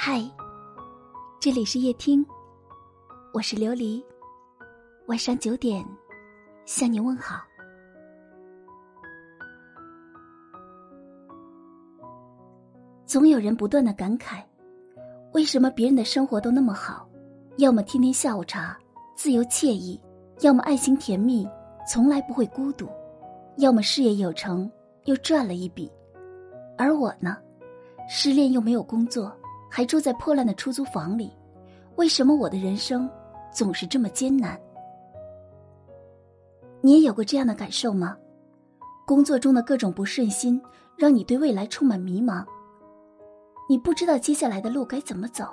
嗨，这里是夜听，我是琉璃。晚上九点向你问好。总有人不断的感慨，为什么别人的生活都那么好？要么天天下午茶，自由惬意；要么爱情甜蜜，从来不会孤独；要么事业有成，又赚了一笔。而我呢，失恋又没有工作。还住在破烂的出租房里，为什么我的人生总是这么艰难？你也有过这样的感受吗？工作中的各种不顺心，让你对未来充满迷茫。你不知道接下来的路该怎么走，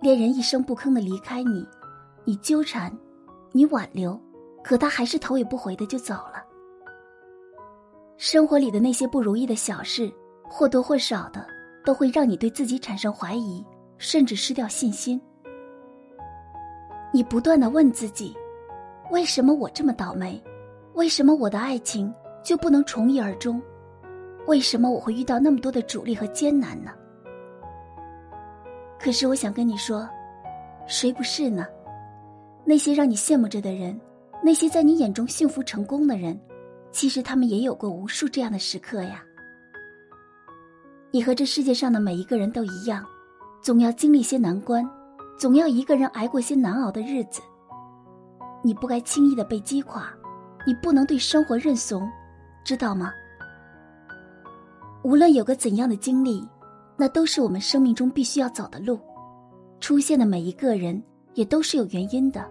恋人一声不吭的离开你，你纠缠，你挽留，可他还是头也不回的就走了。生活里的那些不如意的小事，或多或少的。都会让你对自己产生怀疑，甚至失掉信心。你不断的问自己：为什么我这么倒霉？为什么我的爱情就不能从一而终？为什么我会遇到那么多的阻力和艰难呢？可是我想跟你说，谁不是呢？那些让你羡慕着的人，那些在你眼中幸福成功的人，其实他们也有过无数这样的时刻呀。你和这世界上的每一个人都一样，总要经历些难关，总要一个人挨过些难熬的日子。你不该轻易的被击垮，你不能对生活认怂，知道吗？无论有个怎样的经历，那都是我们生命中必须要走的路。出现的每一个人也都是有原因的，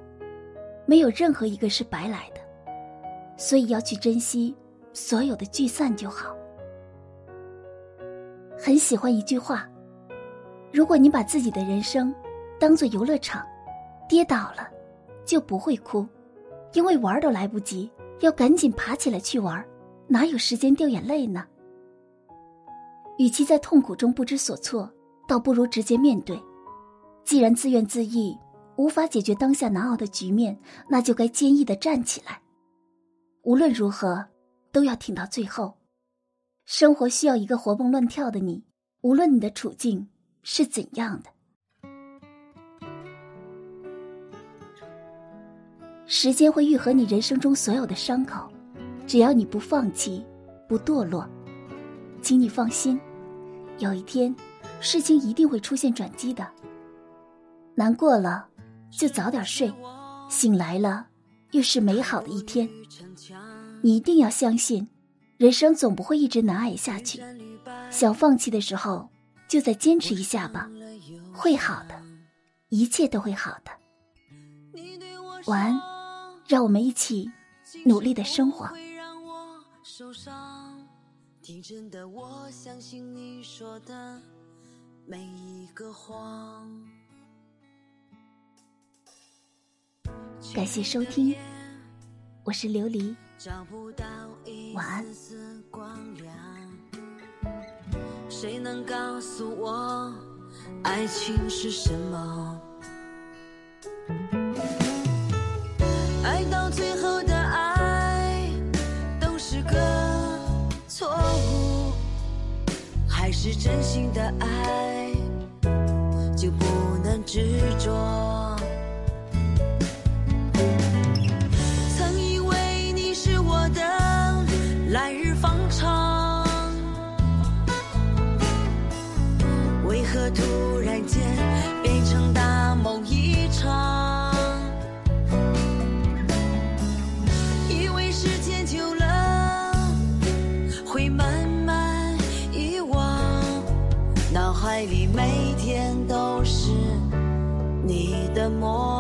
没有任何一个是白来的，所以要去珍惜所有的聚散就好。很喜欢一句话：“如果你把自己的人生当做游乐场，跌倒了就不会哭，因为玩都来不及，要赶紧爬起来去玩，哪有时间掉眼泪呢？与其在痛苦中不知所措，倒不如直接面对。既然自怨自艾无法解决当下难熬的局面，那就该坚毅的站起来。无论如何，都要挺到最后。”生活需要一个活蹦乱跳的你，无论你的处境是怎样的。时间会愈合你人生中所有的伤口，只要你不放弃，不堕落，请你放心，有一天，事情一定会出现转机的。难过了，就早点睡，醒来了，又是美好的一天。你一定要相信。人生总不会一直难挨下去，想放弃的时候，就再坚持一下吧，会好的，一切都会好的。晚安，让我们一起努力的生活。感谢收听，我是琉璃。找不到一丝丝光亮，谁能告诉我爱情是什么？爱到最后的爱都是个错误，还是真心的爱就不能执着？脑海里每天都是你的模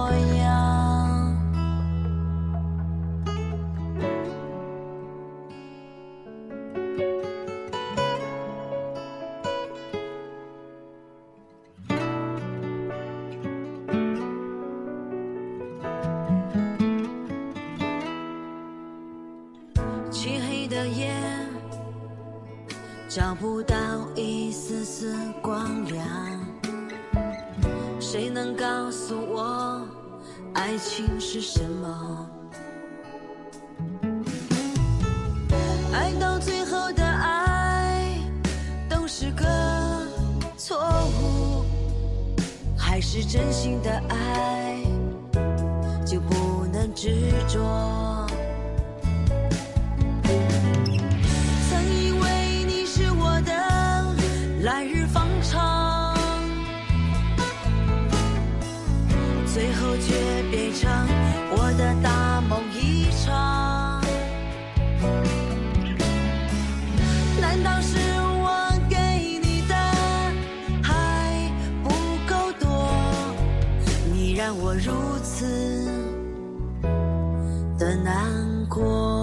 找不到一丝丝光亮，谁能告诉我爱情是什么？爱到最后的爱都是个错误，还是真心的爱，就不能执着。方长，最后却变成我的大梦一场。难道是我给你的还不够多？你让我如此的难过。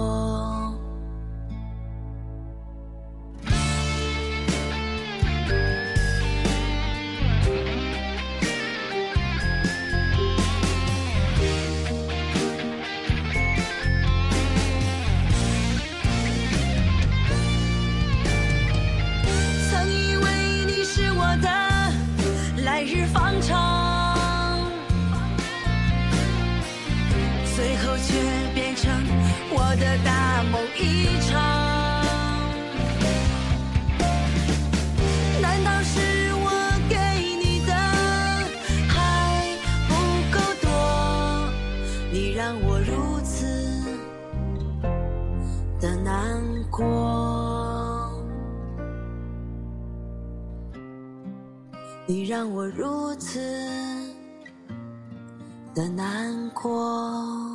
却变成我的大梦一场。难道是我给你的还不够多？你让我如此的难过。你让我如此的难过。